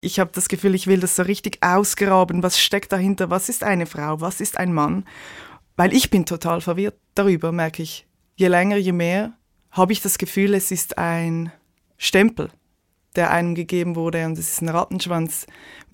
Ich habe das Gefühl, ich will das so richtig ausgraben. Was steckt dahinter? Was ist eine Frau? Was ist ein Mann? Weil ich bin total verwirrt darüber, merke ich. Je länger, je mehr habe ich das Gefühl, es ist ein Stempel, der einem gegeben wurde und es ist ein Rattenschwanz,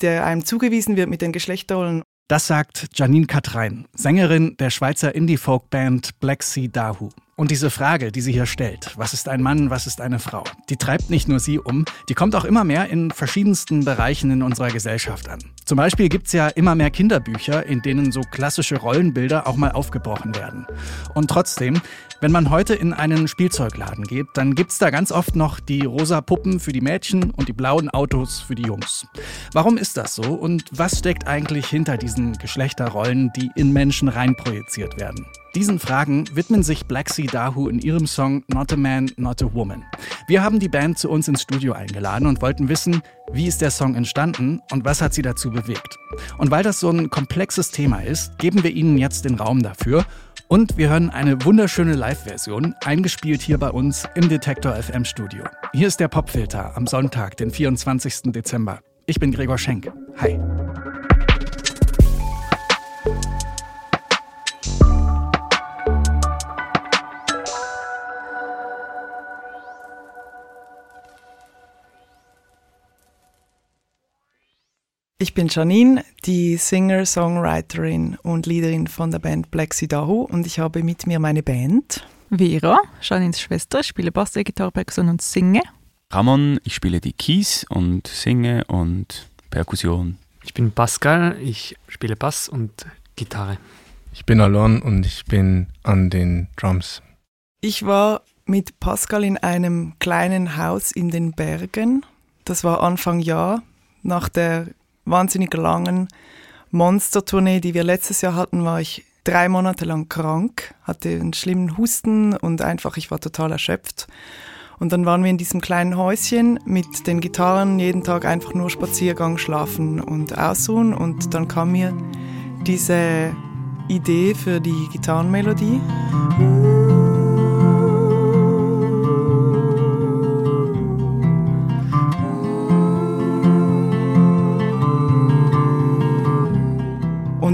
der einem zugewiesen wird mit den Geschlechterrollen. Das sagt Janine Katrein, Sängerin der Schweizer Indie-Folk-Band Black Sea Dahu. Und diese Frage, die sie hier stellt, was ist ein Mann, was ist eine Frau, die treibt nicht nur sie um, die kommt auch immer mehr in verschiedensten Bereichen in unserer Gesellschaft an. Zum Beispiel gibt es ja immer mehr Kinderbücher, in denen so klassische Rollenbilder auch mal aufgebrochen werden. Und trotzdem, wenn man heute in einen Spielzeugladen geht, dann gibt es da ganz oft noch die rosa Puppen für die Mädchen und die blauen Autos für die Jungs. Warum ist das so und was steckt eigentlich hinter diesen Geschlechterrollen, die in Menschen reinprojiziert werden? Diesen Fragen widmen sich Black Sea Dahu in ihrem Song Not a Man, Not a Woman. Wir haben die Band zu uns ins Studio eingeladen und wollten wissen, wie ist der Song entstanden und was hat sie dazu bewegt. Und weil das so ein komplexes Thema ist, geben wir Ihnen jetzt den Raum dafür und wir hören eine wunderschöne Live-Version, eingespielt hier bei uns im Detektor FM Studio. Hier ist der Popfilter am Sonntag, den 24. Dezember. Ich bin Gregor Schenk. Hi. Ich bin Janine, die Singer, Songwriterin und Leaderin von der Band Black Sidahu und ich habe mit mir meine Band. Vera, Janines Schwester, ich spiele Bass, Gitarre, Perkussion und singe. Ramon, ich spiele die Keys und singe und Perkussion. Ich bin Pascal, ich spiele Bass und Gitarre. Ich bin Alon und ich bin an den Drums. Ich war mit Pascal in einem kleinen Haus in den Bergen. Das war Anfang Jahr nach der wahnsinnig langen Monster-Tournee, die wir letztes Jahr hatten, war ich drei Monate lang krank, hatte einen schlimmen Husten und einfach, ich war total erschöpft. Und dann waren wir in diesem kleinen Häuschen mit den Gitarren, jeden Tag einfach nur Spaziergang, schlafen und ausruhen. Und dann kam mir diese Idee für die Gitarrenmelodie.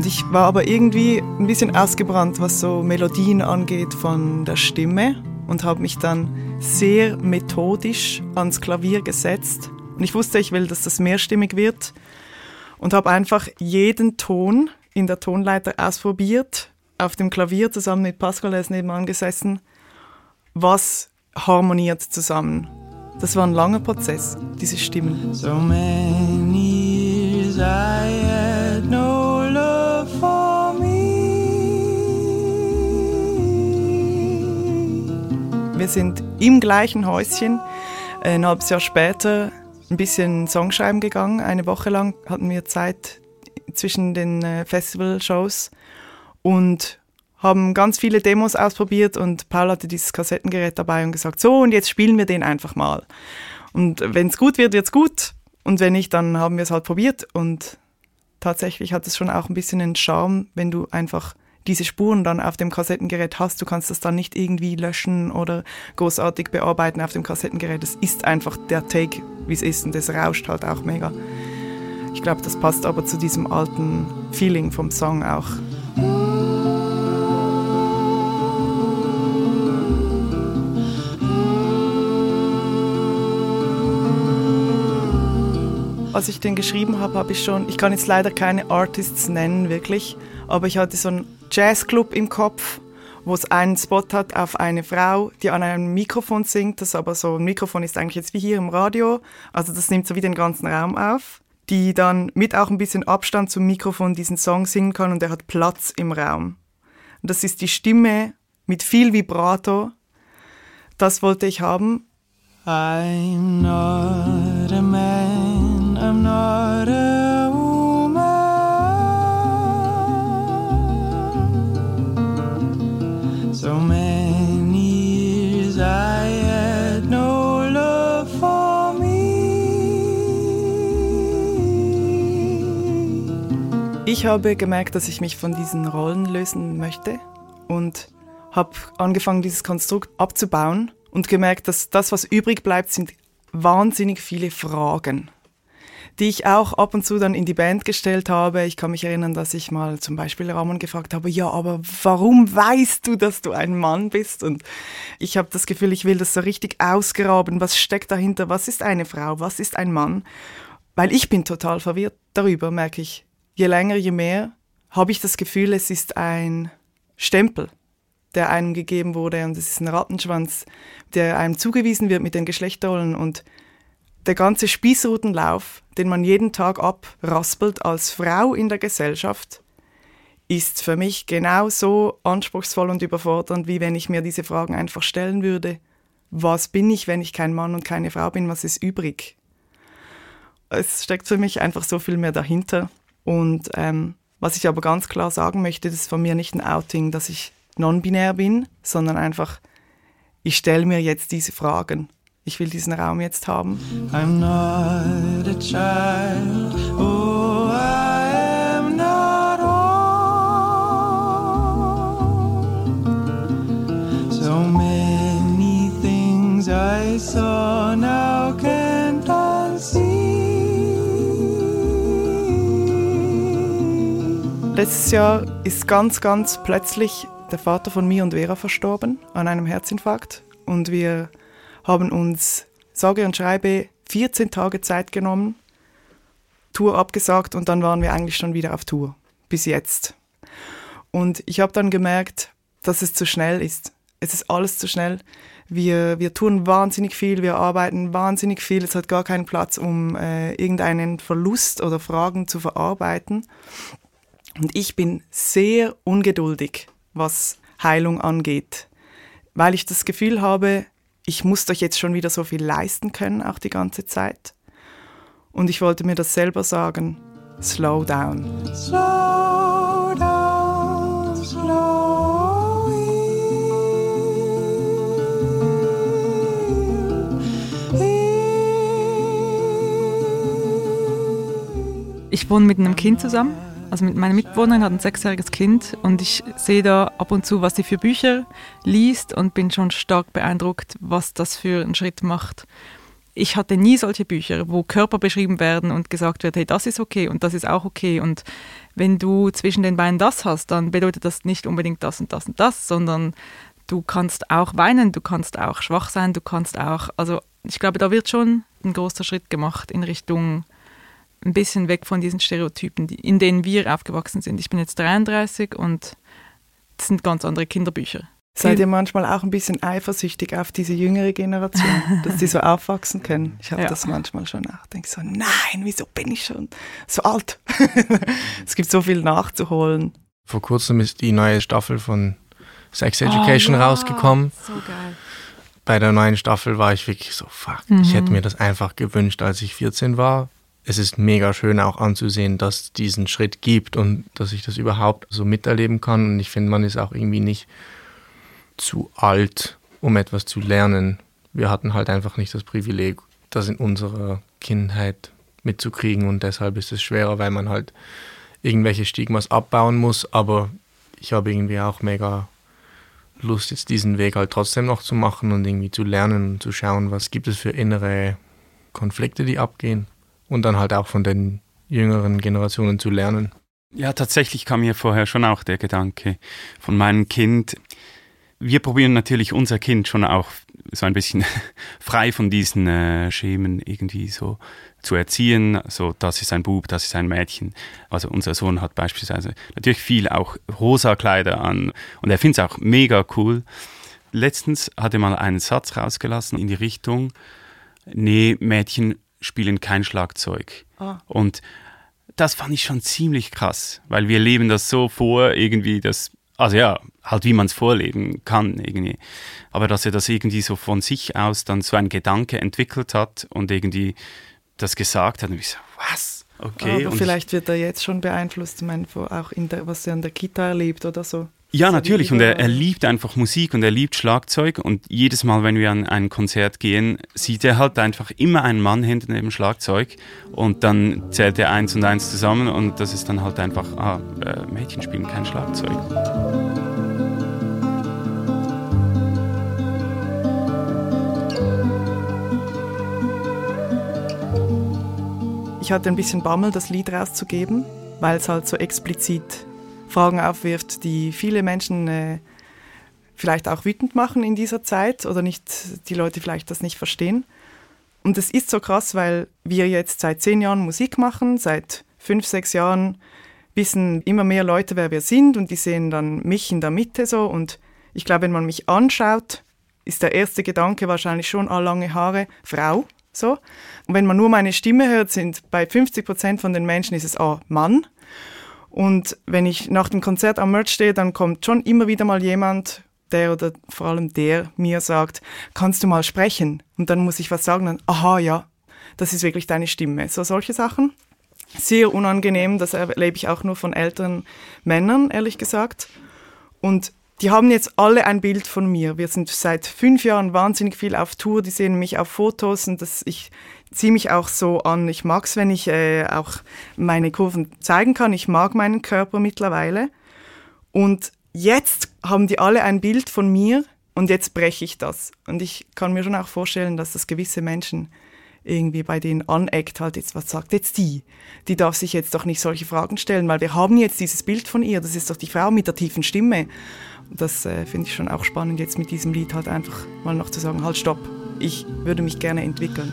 Und ich war aber irgendwie ein bisschen ausgebrannt, was so Melodien angeht von der Stimme und habe mich dann sehr methodisch ans Klavier gesetzt. Und ich wusste, ich will, dass das mehrstimmig wird und habe einfach jeden Ton in der Tonleiter ausprobiert, auf dem Klavier zusammen mit Pascal, der ist nebenan gesessen, was harmoniert zusammen. Das war ein langer Prozess, diese Stimmen. So many years I Wir sind im gleichen Häuschen. Ein halbes Jahr später ein bisschen Songschreiben gegangen. Eine Woche lang hatten wir Zeit zwischen den äh, Festival-Shows und haben ganz viele Demos ausprobiert und Paul hatte dieses Kassettengerät dabei und gesagt, so und jetzt spielen wir den einfach mal. Und wenn es gut wird, wird es gut und wenn nicht, dann haben wir es halt probiert und tatsächlich hat es schon auch ein bisschen einen Charme, wenn du einfach diese Spuren dann auf dem Kassettengerät hast. Du kannst das dann nicht irgendwie löschen oder großartig bearbeiten auf dem Kassettengerät. Es ist einfach der Take, wie es ist und es rauscht halt auch mega. Ich glaube, das passt aber zu diesem alten Feeling vom Song auch. Als ich den geschrieben habe, habe ich schon, ich kann jetzt leider keine Artists nennen, wirklich, aber ich hatte so einen Jazzclub im Kopf, wo es einen Spot hat auf eine Frau, die an einem Mikrofon singt, das aber so ein Mikrofon ist eigentlich jetzt wie hier im Radio, also das nimmt so wie den ganzen Raum auf, die dann mit auch ein bisschen Abstand zum Mikrofon diesen Song singen kann und er hat Platz im Raum. Und das ist die Stimme mit viel Vibrato. Das wollte ich haben. I'm not a man, Ich habe gemerkt, dass ich mich von diesen Rollen lösen möchte und habe angefangen, dieses Konstrukt abzubauen und gemerkt, dass das, was übrig bleibt, sind wahnsinnig viele Fragen. die ich auch ab und zu dann in die Band gestellt habe. Ich kann mich erinnern, dass ich mal zum Beispiel Ramon gefragt habe, ja, aber warum weißt du, dass du ein Mann bist? Und ich habe das Gefühl, ich will das so richtig ausgraben. Was steckt dahinter? Was ist eine Frau? Was ist ein Mann? Weil ich bin total verwirrt darüber, merke ich. Je länger, je mehr habe ich das Gefühl, es ist ein Stempel, der einem gegeben wurde und es ist ein Rattenschwanz, der einem zugewiesen wird mit den Geschlechterrollen und der ganze Spießrutenlauf, den man jeden Tag abraspelt als Frau in der Gesellschaft, ist für mich genauso anspruchsvoll und überfordernd, wie wenn ich mir diese Fragen einfach stellen würde. Was bin ich, wenn ich kein Mann und keine Frau bin? Was ist übrig? Es steckt für mich einfach so viel mehr dahinter. Und ähm, was ich aber ganz klar sagen möchte, das ist von mir nicht ein Outing, dass ich non-binär bin, sondern einfach, ich stelle mir jetzt diese Fragen ich will diesen Raum jetzt haben. I'm not a child. Letztes Jahr ist ganz, ganz plötzlich der Vater von mir und Vera verstorben an einem Herzinfarkt und wir haben uns sage und schreibe 14 Tage Zeit genommen, Tour abgesagt und dann waren wir eigentlich schon wieder auf Tour. Bis jetzt. Und ich habe dann gemerkt, dass es zu schnell ist. Es ist alles zu schnell. Wir, wir tun wahnsinnig viel, wir arbeiten wahnsinnig viel. Es hat gar keinen Platz, um äh, irgendeinen Verlust oder Fragen zu verarbeiten. Und ich bin sehr ungeduldig, was Heilung angeht, weil ich das Gefühl habe, ich muss doch jetzt schon wieder so viel leisten können, auch die ganze Zeit. Und ich wollte mir das selber sagen, slow down. Slow down, slow Ich wohne mit einem Kind zusammen also mit meiner Mitbewohnerin hat ein sechsjähriges Kind und ich sehe da ab und zu, was sie für Bücher liest und bin schon stark beeindruckt, was das für einen Schritt macht. Ich hatte nie solche Bücher, wo Körper beschrieben werden und gesagt wird, hey, das ist okay und das ist auch okay. Und wenn du zwischen den Beinen das hast, dann bedeutet das nicht unbedingt das und das und das, sondern du kannst auch weinen, du kannst auch schwach sein, du kannst auch, also ich glaube, da wird schon ein großer Schritt gemacht in Richtung ein bisschen weg von diesen Stereotypen, die, in denen wir aufgewachsen sind. Ich bin jetzt 33 und das sind ganz andere Kinderbücher. Seid ihr manchmal auch ein bisschen eifersüchtig auf diese jüngere Generation, dass die so aufwachsen können? Ich habe ja. das manchmal schon auch. Denke so, nein, wieso bin ich schon so alt? es gibt so viel nachzuholen. Vor kurzem ist die neue Staffel von Sex Education oh, ja. rausgekommen. So geil. Bei der neuen Staffel war ich wirklich so, fuck, mhm. ich hätte mir das einfach gewünscht, als ich 14 war es ist mega schön auch anzusehen, dass es diesen Schritt gibt und dass ich das überhaupt so miterleben kann. Und ich finde, man ist auch irgendwie nicht zu alt, um etwas zu lernen. Wir hatten halt einfach nicht das Privileg, das in unserer Kindheit mitzukriegen und deshalb ist es schwerer, weil man halt irgendwelche Stigmas abbauen muss. Aber ich habe irgendwie auch mega Lust, jetzt diesen Weg halt trotzdem noch zu machen und irgendwie zu lernen und zu schauen, was gibt es für innere Konflikte, die abgehen und dann halt auch von den jüngeren Generationen zu lernen. Ja, tatsächlich kam mir vorher schon auch der Gedanke von meinem Kind. Wir probieren natürlich unser Kind schon auch so ein bisschen frei von diesen äh, Schemen irgendwie so zu erziehen. So, das ist ein Bub, das ist ein Mädchen. Also unser Sohn hat beispielsweise natürlich viel auch rosa Kleider an und er findet es auch mega cool. Letztens hat er mal einen Satz rausgelassen in die Richtung, nee, Mädchen spielen kein Schlagzeug. Ah. Und das fand ich schon ziemlich krass, weil wir leben das so vor, irgendwie, dass, also ja, halt wie man es vorleben kann irgendwie. Aber dass er das irgendwie so von sich aus dann so ein Gedanke entwickelt hat und irgendwie das gesagt hat, und ich so, was? Okay. Aber vielleicht wird er jetzt schon beeinflusst, ich meine, auch in der, was er an der Kita erlebt oder so. Ja, natürlich. Und er, er, liebt einfach Musik und er liebt Schlagzeug. Und jedes Mal, wenn wir an ein Konzert gehen, sieht er halt einfach immer einen Mann hinter dem Schlagzeug. Und dann zählt er eins und eins zusammen. Und das ist dann halt einfach, ah, äh, Mädchen spielen kein Schlagzeug. Ich ich hatte ein bisschen Bammel, das Lied rauszugeben, weil es halt so explizit Fragen aufwirft, die viele Menschen äh, vielleicht auch wütend machen in dieser Zeit oder nicht, die Leute vielleicht das nicht verstehen. Und es ist so krass, weil wir jetzt seit zehn Jahren Musik machen, seit fünf, sechs Jahren wissen immer mehr Leute, wer wir sind und die sehen dann mich in der Mitte so. Und ich glaube, wenn man mich anschaut, ist der erste Gedanke wahrscheinlich schon, ah, lange Haare, Frau, so. Und wenn man nur meine Stimme hört, sind bei 50 Prozent von den Menschen ist es, ah, Mann. Und wenn ich nach dem Konzert am Merch stehe, dann kommt schon immer wieder mal jemand, der oder vor allem der mir sagt, kannst du mal sprechen? Und dann muss ich was sagen, dann, aha, ja, das ist wirklich deine Stimme. So solche Sachen. Sehr unangenehm, das erlebe ich auch nur von älteren Männern, ehrlich gesagt. Und die haben jetzt alle ein Bild von mir. Wir sind seit fünf Jahren wahnsinnig viel auf Tour. Die sehen mich auf Fotos und das, ich ziehe mich auch so an. Ich mag es, wenn ich äh, auch meine Kurven zeigen kann. Ich mag meinen Körper mittlerweile. Und jetzt haben die alle ein Bild von mir und jetzt breche ich das. Und ich kann mir schon auch vorstellen, dass das gewisse Menschen irgendwie bei denen aneckt, halt jetzt, was sagt jetzt die? Die darf sich jetzt doch nicht solche Fragen stellen, weil wir haben jetzt dieses Bild von ihr, das ist doch die Frau mit der tiefen Stimme das äh, finde ich schon auch spannend, jetzt mit diesem Lied halt einfach mal noch zu sagen, halt stopp, ich würde mich gerne entwickeln.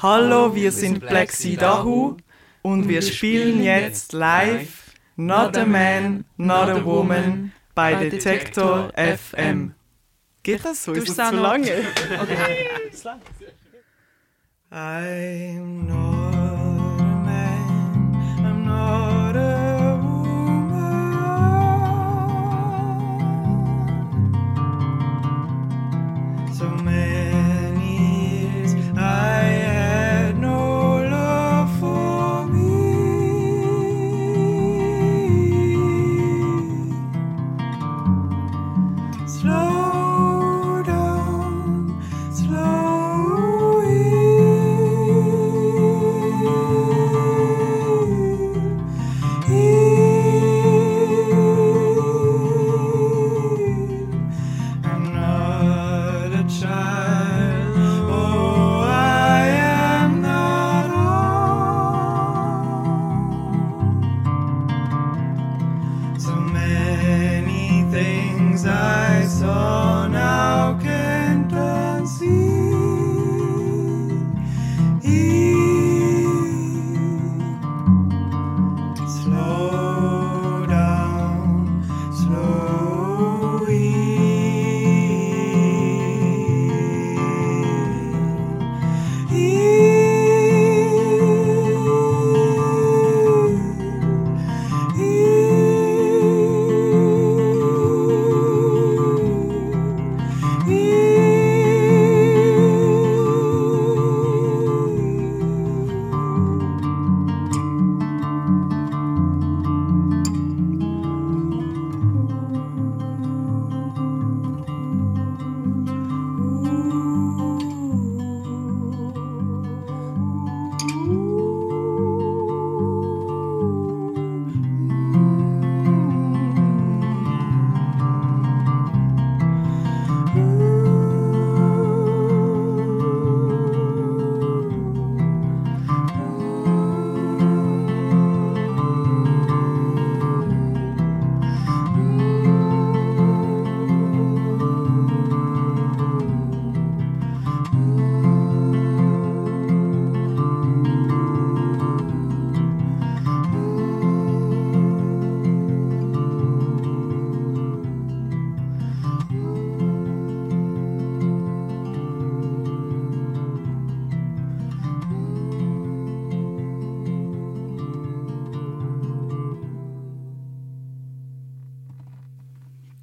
Hallo, wir sind Black Sea Dahu und wir spielen jetzt live Not a Man, Not a Woman bei Detektor FM. Geht das so? Ist das zu lange? Okay. I'm not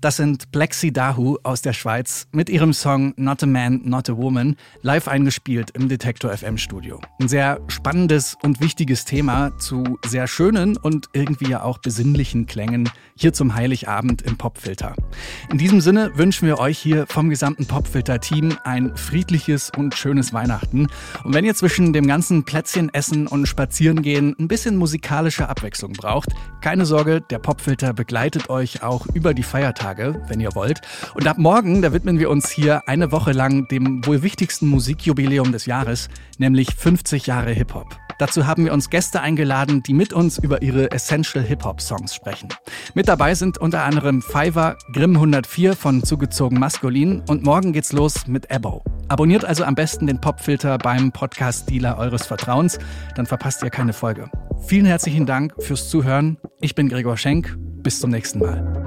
Das sind Blexi Dahu aus der Schweiz mit ihrem Song Not a Man, Not a Woman, live eingespielt im Detektor FM Studio. Ein sehr spannendes und wichtiges Thema zu sehr schönen und irgendwie ja auch besinnlichen Klängen hier zum Heiligabend im Popfilter. In diesem Sinne wünschen wir euch hier vom gesamten Popfilter-Team ein friedliches und schönes Weihnachten. Und wenn ihr zwischen dem ganzen Plätzchenessen und Spazierengehen ein bisschen musikalische Abwechslung braucht, keine Sorge, der Popfilter begleitet euch auch über die Feiertage, wenn ihr wollt. Und ab morgen, da widmen wir uns hier eine Woche lang dem wohl wichtigsten Musikjubiläum des Jahres, nämlich 50 Jahre Hip-Hop. Dazu haben wir uns Gäste eingeladen, die mit uns über ihre Essential Hip-Hop-Songs sprechen. Mit dabei sind unter anderem Fiverr, Grimm 104 von Zugezogen Maskulin und morgen geht's los mit Ebo. Abonniert also am besten den Popfilter beim Podcast-Dealer eures Vertrauens, dann verpasst ihr keine Folge. Vielen herzlichen Dank fürs Zuhören. Ich bin Gregor Schenk. Bis zum nächsten Mal.